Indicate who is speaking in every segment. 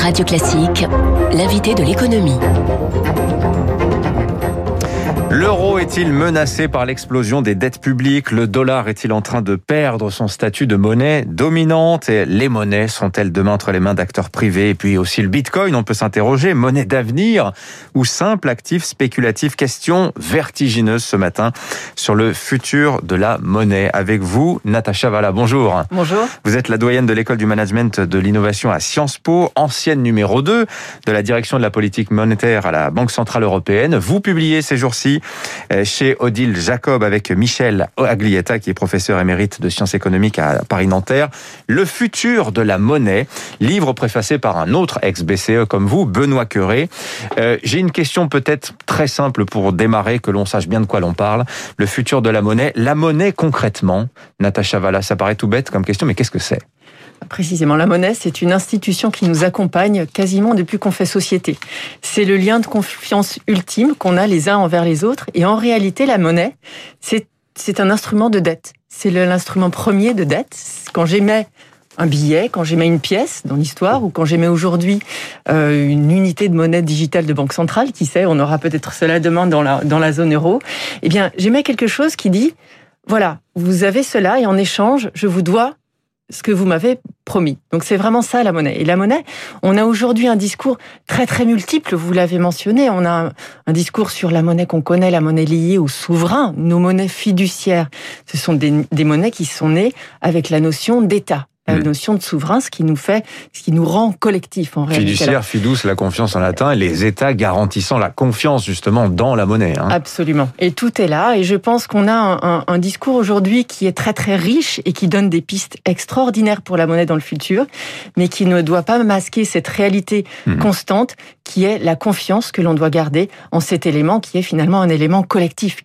Speaker 1: Radio Classique, l'invité de l'économie.
Speaker 2: L'euro est-il menacé par l'explosion des dettes publiques? Le dollar est-il en train de perdre son statut de monnaie dominante? Et les monnaies sont-elles demain entre les mains d'acteurs privés? Et puis aussi le bitcoin, on peut s'interroger, monnaie d'avenir ou simple actif spéculatif? Question vertigineuse ce matin sur le futur de la monnaie. Avec vous, Natacha Valla, bonjour.
Speaker 3: Bonjour.
Speaker 2: Vous êtes la doyenne de l'école du management de l'innovation à Sciences Po, ancienne numéro 2 de la direction de la politique monétaire à la Banque Centrale Européenne. Vous publiez ces jours-ci euh, chez Odile Jacob avec Michel Aglietta, qui est professeur émérite de sciences économiques à Paris-Nanterre. Le futur de la monnaie, livre préfacé par un autre ex-BCE comme vous, Benoît Curé. Euh, j'ai une question peut-être très simple pour démarrer, que l'on sache bien de quoi l'on parle. Le futur de la monnaie, la monnaie concrètement, Natacha Valla, ça paraît tout bête comme question, mais qu'est-ce que c'est?
Speaker 3: Précisément, la monnaie, c'est une institution qui nous accompagne quasiment depuis qu'on fait société. C'est le lien de confiance ultime qu'on a les uns envers les autres. Et en réalité, la monnaie, c'est un instrument de dette. C'est l'instrument premier de dette. Quand j'émets un billet, quand j'émets une pièce dans l'histoire, ou quand j'émets aujourd'hui euh, une unité de monnaie digitale de banque centrale, qui sait, on aura peut-être cela demain dans la, dans la zone euro, eh bien, j'émets quelque chose qui dit, voilà, vous avez cela et en échange, je vous dois ce que vous m'avez promis. Donc c'est vraiment ça la monnaie. Et la monnaie, on a aujourd'hui un discours très très multiple, vous l'avez mentionné, on a un, discours sur la monnaie qu'on connaît, la monnaie liée au souverain, nos monnaies fiduciaires. Ce sont des monnaies qui sont nées avec la notion d'État la notion de souverain, ce qui nous fait, ce qui nous rend collectif en réalité.
Speaker 2: Fiduciaire, fidus, la confiance en latin, et les États garantissant la confiance justement dans la monnaie. Hein.
Speaker 3: Absolument. Et tout est là. Et je pense qu'on a un, un, discours aujourd'hui qui est très très riche et qui donne des pistes extraordinaires pour la monnaie dans le futur, mais qui ne doit pas masquer cette réalité hmm. constante qui est la confiance que l'on doit garder en cet élément qui est finalement un élément collectif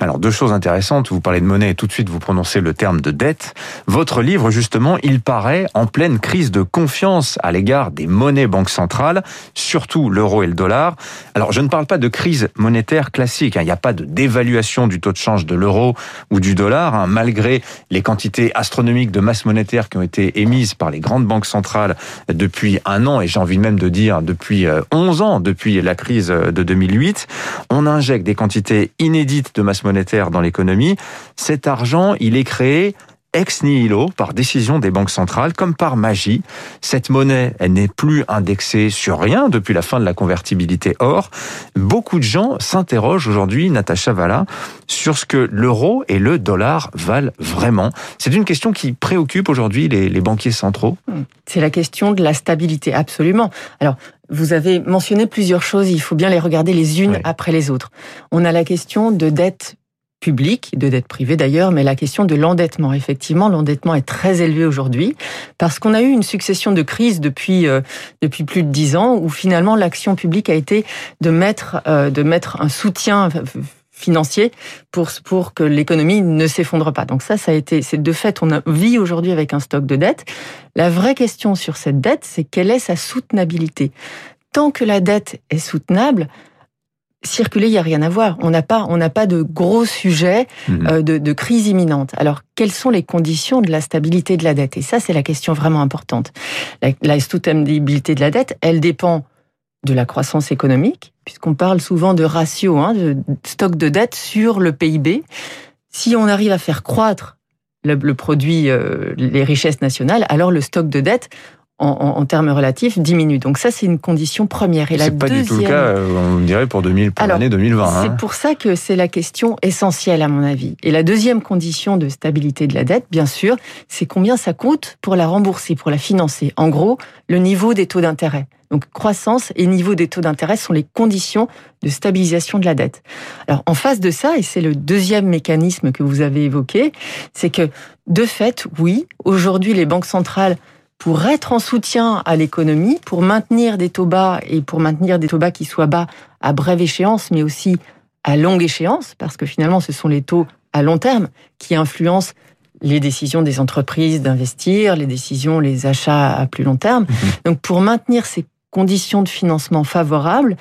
Speaker 2: alors deux choses intéressantes, vous parlez de monnaie et tout de suite vous prononcez le terme de dette. Votre livre justement, il paraît en pleine crise de confiance à l'égard des monnaies banques centrales, surtout l'euro et le dollar. Alors je ne parle pas de crise monétaire classique, hein. il n'y a pas de dévaluation du taux de change de l'euro ou du dollar, hein. malgré les quantités astronomiques de masse monétaire qui ont été émises par les grandes banques centrales depuis un an et j'ai envie même de dire depuis 11 euh, ans, depuis la crise de 2008. On injecte des quantités inédites de masse monétaire dans l'économie, cet argent, il est créé ex nihilo, par décision des banques centrales, comme par magie. Cette monnaie, elle n'est plus indexée sur rien depuis la fin de la convertibilité or. Beaucoup de gens s'interrogent aujourd'hui, Natacha Valla, sur ce que l'euro et le dollar valent vraiment. C'est une question qui préoccupe aujourd'hui les, les banquiers centraux.
Speaker 3: C'est la question de la stabilité, absolument. Alors, vous avez mentionné plusieurs choses, il faut bien les regarder les unes après les autres. On a la question de dette publique, de dette privée d'ailleurs, mais la question de l'endettement. Effectivement, l'endettement est très élevé aujourd'hui parce qu'on a eu une succession de crises depuis euh, depuis plus de dix ans où finalement l'action publique a été de mettre euh, de mettre un soutien financier pour pour que l'économie ne s'effondre pas. Donc ça, ça a été, c'est de fait, on vit aujourd'hui avec un stock de dette. La vraie question sur cette dette, c'est quelle est sa soutenabilité? Tant que la dette est soutenable, circuler, il n'y a rien à voir. On n'a pas, on n'a pas de gros sujets mhm. euh, de, de, crise imminente. Alors, quelles sont les conditions de la stabilité de la dette? Et ça, c'est la question vraiment importante. La, la de la dette, elle dépend de la croissance économique, puisqu'on parle souvent de ratio, hein, de stock de dette sur le PIB. Si on arrive à faire croître le, le produit, euh, les richesses nationales, alors le stock de dette, en, termes relatifs diminue. Donc ça, c'est une condition première.
Speaker 2: Et la pas du tout le cas, euh, on dirait, pour, 2000, pour l'année 2020.
Speaker 3: C'est hein. pour ça que c'est la question essentielle, à mon avis. Et la deuxième condition de stabilité de la dette, bien sûr, c'est combien ça coûte pour la rembourser, pour la financer. En gros, le niveau des taux d'intérêt. Donc croissance et niveau des taux d'intérêt sont les conditions de stabilisation de la dette. Alors en face de ça, et c'est le deuxième mécanisme que vous avez évoqué, c'est que de fait, oui, aujourd'hui les banques centrales pour être en soutien à l'économie, pour maintenir des taux bas et pour maintenir des taux bas qui soient bas à brève échéance, mais aussi à longue échéance, parce que finalement, ce sont les taux à long terme qui influencent les décisions des entreprises d'investir, les décisions, les achats à plus long terme. Mhm. Donc, pour maintenir ces conditions de financement favorables,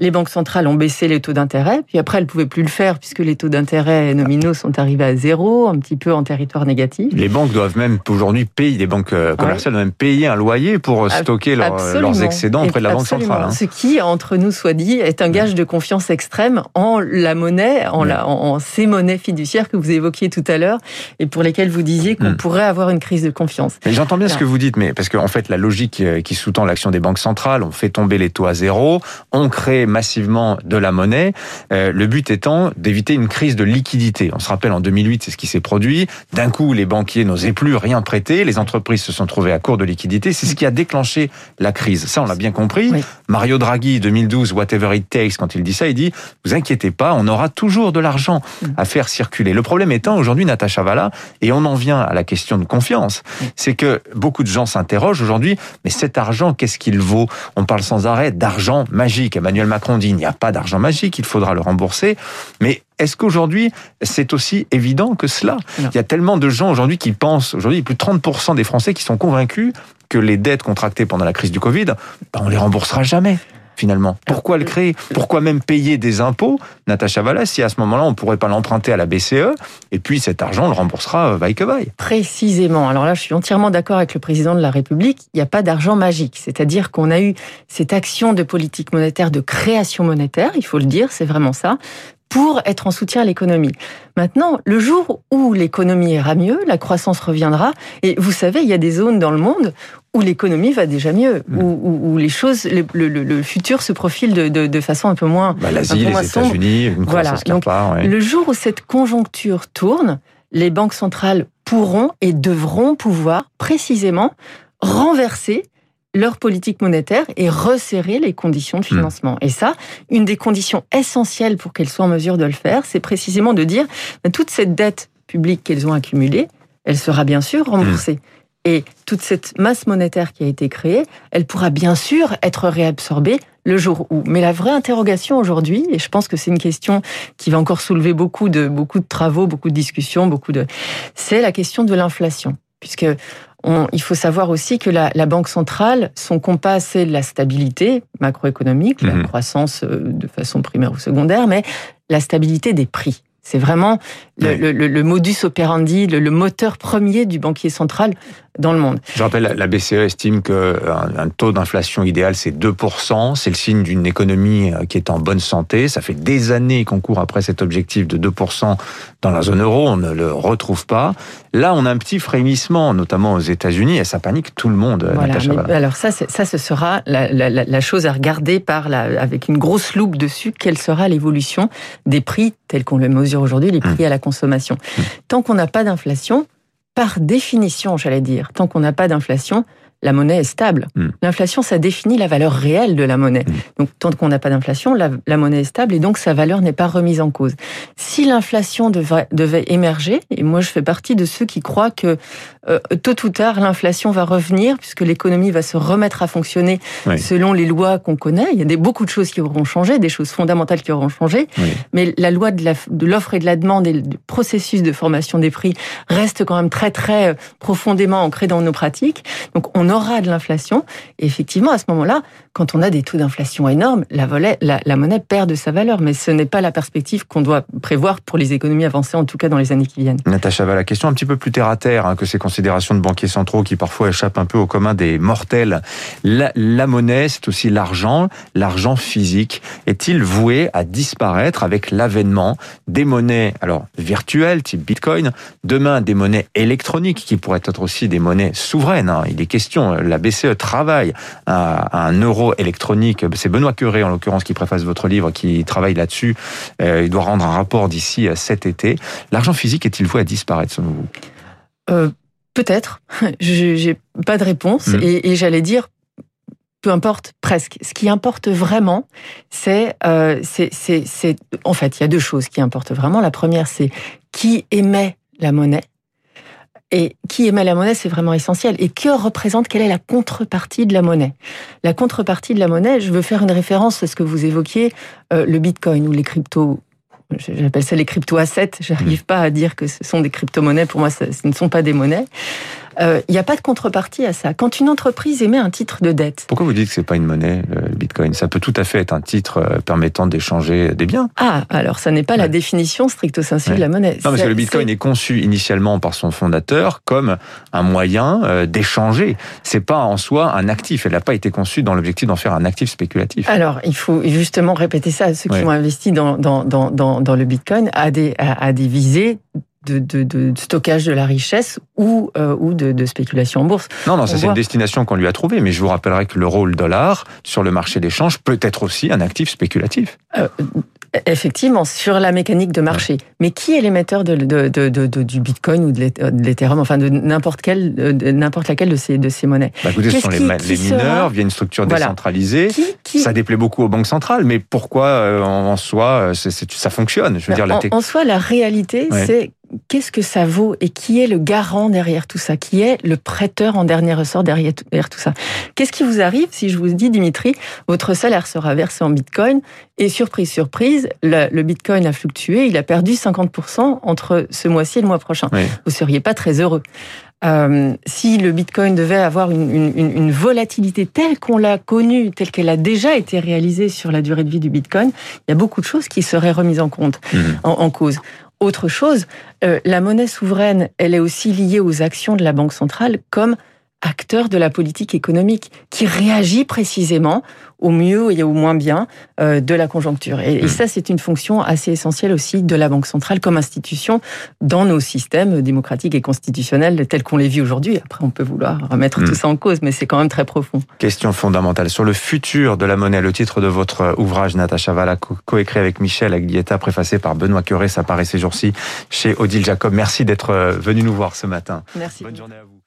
Speaker 3: les banques centrales ont baissé les taux d'intérêt, puis après elles pouvaient plus le faire puisque les taux d'intérêt nominaux sont arrivés à zéro, un petit peu en territoire négatif.
Speaker 2: Les banques doivent même aujourd'hui payer, les banques euh, commerciales doivent même payer un loyer pour euh, stocker leurs excédents auprès de la banque centrale. Hein.
Speaker 3: Ce qui, entre nous soit dit, est un gage de confiance extrême en la monnaie, en, la, en, ces monnaies fiduciaires que vous évoquiez tout à l'heure et pour lesquelles vous disiez qu'on hmm. pourrait avoir une crise de confiance.
Speaker 2: J'entends bien ce que vous dites, mais parce qu'en en fait la logique euh, qui sous-tend l'action des banques centrales, on fait tomber les taux à zéro, on crée massivement de la monnaie. Euh, le but étant d'éviter une crise de liquidité. On se rappelle en 2008, c'est ce qui s'est produit. D'un coup, les banquiers n'osaient plus rien prêter, les entreprises se sont trouvées à court de liquidité. C'est ce qui a déclenché la crise. Ça, on l'a bien compris. Mario Draghi, 2012, whatever it takes, quand il dit ça, il dit vous inquiétez pas, on aura toujours de l'argent à faire circuler. Le problème étant aujourd'hui, Natacha Valla, et on en vient à la question de confiance, c'est que beaucoup de gens s'interrogent aujourd'hui, mais cet argent, qu'est-ce qu'il vaut? On parle sans arrêt d'argent magique. Emmanuel Macron dit il n'y a pas d'argent magique, il faudra le rembourser. Mais est-ce qu'aujourd'hui, c'est aussi évident que cela? Il y a tellement de gens aujourd'hui qui pensent, aujourd'hui, plus de 30% des Français qui sont convaincus que les dettes contractées pendant la crise du Covid, ben, on les remboursera jamais finalement Pourquoi le créer? Pourquoi même payer des impôts, Natacha Valla, si à ce moment-là, on ne pourrait pas l'emprunter à la BCE et puis cet argent, on le remboursera euh, vaille que vaille
Speaker 3: Précisément. Alors là, je suis entièrement d'accord avec le président de la République. Il n'y a pas d'argent magique. C'est-à-dire qu'on a eu cette action de politique monétaire, de création monétaire, il faut le dire, c'est vraiment ça, pour être en soutien à l'économie. Maintenant, le jour où l'économie ira mieux, la croissance reviendra. Et vous savez, il y a des zones dans le monde où l'économie va déjà mieux, mm. où, les choses, le, futur se profile de, façon un peu moins.
Speaker 2: Bah, L'Asie, les États-Unis, une voilà. Donc,
Speaker 3: Le jour où cette conjoncture tourne, les banques centrales pourront et devront pouvoir précisément renverser leur politique monétaire et resserrer les conditions de hmm. financement. Et ça, une des conditions essentielles pour qu'elles soient en mesure de le faire, c'est précisément de dire ben, toute cette dette publique qu'elles ont accumulée, elle sera bien sûr remboursée. Hmm. Et toute cette masse monétaire qui a été créée, elle pourra bien sûr être réabsorbée le jour où. Mais la vraie interrogation aujourd'hui, et je pense que c'est une question qui va encore soulever beaucoup de, beaucoup de travaux, beaucoup de discussions, beaucoup de, c'est la question de l'inflation. Puisque il faut savoir aussi que la, Banque centrale, son compas, c'est la stabilité macroéconomique, la mhm. croissance euh, de façon primaire ou secondaire, mais la stabilité des prix. C'est vraiment le, modus operandi, le, moteur premier du banquier central dans le monde.
Speaker 2: Je rappelle, la BCE estime qu'un un taux d'inflation idéal, c'est 2%. C'est le signe d'une économie euh, qui est en bonne santé. Ça fait des années qu'on court après cet objectif de 2% dans la zone euro. On ne le retrouve pas. Là, on a un petit frémissement, notamment aux États-Unis, et ça panique tout le monde.
Speaker 3: Voilà, alors ça, ça, ce sera la, chose à regarder par la, avec une grosse loupe dessus. Quelle sera l'évolution des prix tels qu'on le mesure aujourd'hui, les prix mmh. à la consommation mmh. Tant qu'on n'a pas d'inflation, par définition, j'allais dire, tant qu'on n'a pas d'inflation, la monnaie est stable. Hmm. L'inflation, ça définit la valeur réelle de la monnaie. Hmm. Donc, tant qu'on n'a pas d'inflation, la, monnaie est stable et donc sa valeur n'est pas remise en cause. Si l'inflation devait, devait, émerger, et moi je fais partie de ceux qui croient que euh, tôt ou tard, l'inflation va revenir puisque l'économie va se remettre à fonctionner selon les lois qu'on connaît. Il y a des, beaucoup de choses qui auront changé, des choses fondamentales qui auront changé, mais la loi de l'offre et de la demande et le processus de formation des prix reste quand même très très euh, profondément ancré dans nos pratiques. Donc, on aura de l'inflation. Effectivement, à ce moment-là, quand on a des taux d'inflation énormes, la, monnaie perd de sa valeur. Mais ce n'est pas la perspective qu'on doit prévoir pour les économies avancées, en tout cas dans les années qui viennent.
Speaker 2: Natacha la question un petit peu plus terre à terre hein, que ces considérations de banquiers centraux qui parfois échappent un peu au commun des mortels. La, monnaie, c'est aussi l'argent. L'argent physique est-il voué à disparaître avec l'avènement des monnaies alors virtuelles, type Bitcoin, demain des monnaies électroniques qui pourraient être aussi des monnaies souveraines. Hein. Il est question, la BCE travaille à un euro électronique. C'est Benoît Curé, en l'occurrence, qui préface votre livre, qui travaille là-dessus. Euh, il doit rendre un rapport d'ici euh, cet été. L'argent physique est-il voué à disparaître, selon vous?
Speaker 3: Euh, Peut-être. J'ai pas de réponse. Hmm. Et, j'allais dire, peu importe, presque. Ce qui importe vraiment, c'est, c'est, en fait, il y a deux choses qui importent vraiment. La première, c'est qui émet la monnaie et qui émet la monnaie, c'est vraiment essentiel. Et que représente, quelle est la contrepartie de la monnaie? La contrepartie de la monnaie, je veux faire une référence à ce que vous évoquiez, euh, le Bitcoin ou les cryptos. J'appelle ça les crypto-assets. J'arrive mmh. pas à dire que ce sont des crypto-monnaies. Pour moi, ce ne sont pas des monnaies. Il n'y a pas de contrepartie à ça. Quand une entreprise émet un titre de dette.
Speaker 2: Pourquoi vous dites que c'est pas une monnaie, le Bitcoin? Ça peut tout à fait être un titre permettant d'échanger des biens.
Speaker 3: Ah, alors ça n'est pas la définition stricto sensu de la monnaie.
Speaker 2: Non, parce que le Bitcoin est... conçu initialement par son fondateur comme un moyen d'échanger. C'est pas en soi un actif. Elle n'a pas été conçue dans l'objectif d'en faire un actif spéculatif.
Speaker 3: Alors, il faut justement répéter ça à ceux qui ont investi dans, dans, dans, dans, le Bitcoin à des, à, des visées de, de, de, stockage de la richesse ou, euh, ou de, de, spéculation en bourse.
Speaker 2: Non, non, ça c'est une destination qu'on lui a trouvée, mais je vous rappellerai que l'euro le dollar sur le marché d'échange peut être aussi un actif spéculatif. Euh,
Speaker 3: Effectivement, sur la mécanique de marché. Mais qui est l'émetteur du Bitcoin ou de l'Ethereum, enfin de n'importe quelle, n'importe laquelle de ces, de ces monnaies?
Speaker 2: Bah écoutez, Ce sont les, les mineurs via une structure décentralisée. Ça déplaît beaucoup aux banques centrales, mais pourquoi euh, en soi ça fonctionne Je veux
Speaker 3: dire, la en, en, soi, la réalité, c'est qu'est-ce que ça vaut et qui est le garant derrière tout ça? Qui est le prêteur en dernier ressort derrière tout ça? Qu'est-ce qui vous arrive si je vous dis, Dimitri, votre salaire sera versé en bitcoin et surprise, surprise, le, bitcoin a fluctué, il a perdu 50% entre ce mois-ci et le mois prochain. Vous Vous seriez pas très heureux. Euh, si le Bitcoin devait avoir une, une, une volatilité telle qu'on l'a connue, telle qu'elle a déjà été réalisée sur la durée de vie du Bitcoin, il y a beaucoup de choses qui seraient remises en compte, mmh. en, en, cause autre chose. Euh, la monnaie souveraine, elle est aussi liée aux actions de la Banque centrale comme acteur de la politique économique qui réagit précisément au mieux et au moins bien euh, de la conjoncture. Et, hmm. ça, c'est une fonction assez essentielle aussi de la Banque centrale comme institution dans nos systèmes démocratiques et constitutionnels tels qu'on les vit aujourd'hui. Après, on peut vouloir remettre tout hmm. ça en cause, mais c'est quand même très profond.
Speaker 2: Question fondamentale sur le futur de la monnaie. Le titre de votre ouvrage, Natacha Valla, coécrit avec Michel Aglietta, préfacé par Benoît Curé, ça paraît ces jours-ci chez Odile Jacob. Merci d'être euh, venu nous voir ce matin.
Speaker 3: Merci.
Speaker 2: Bonne journée à vous.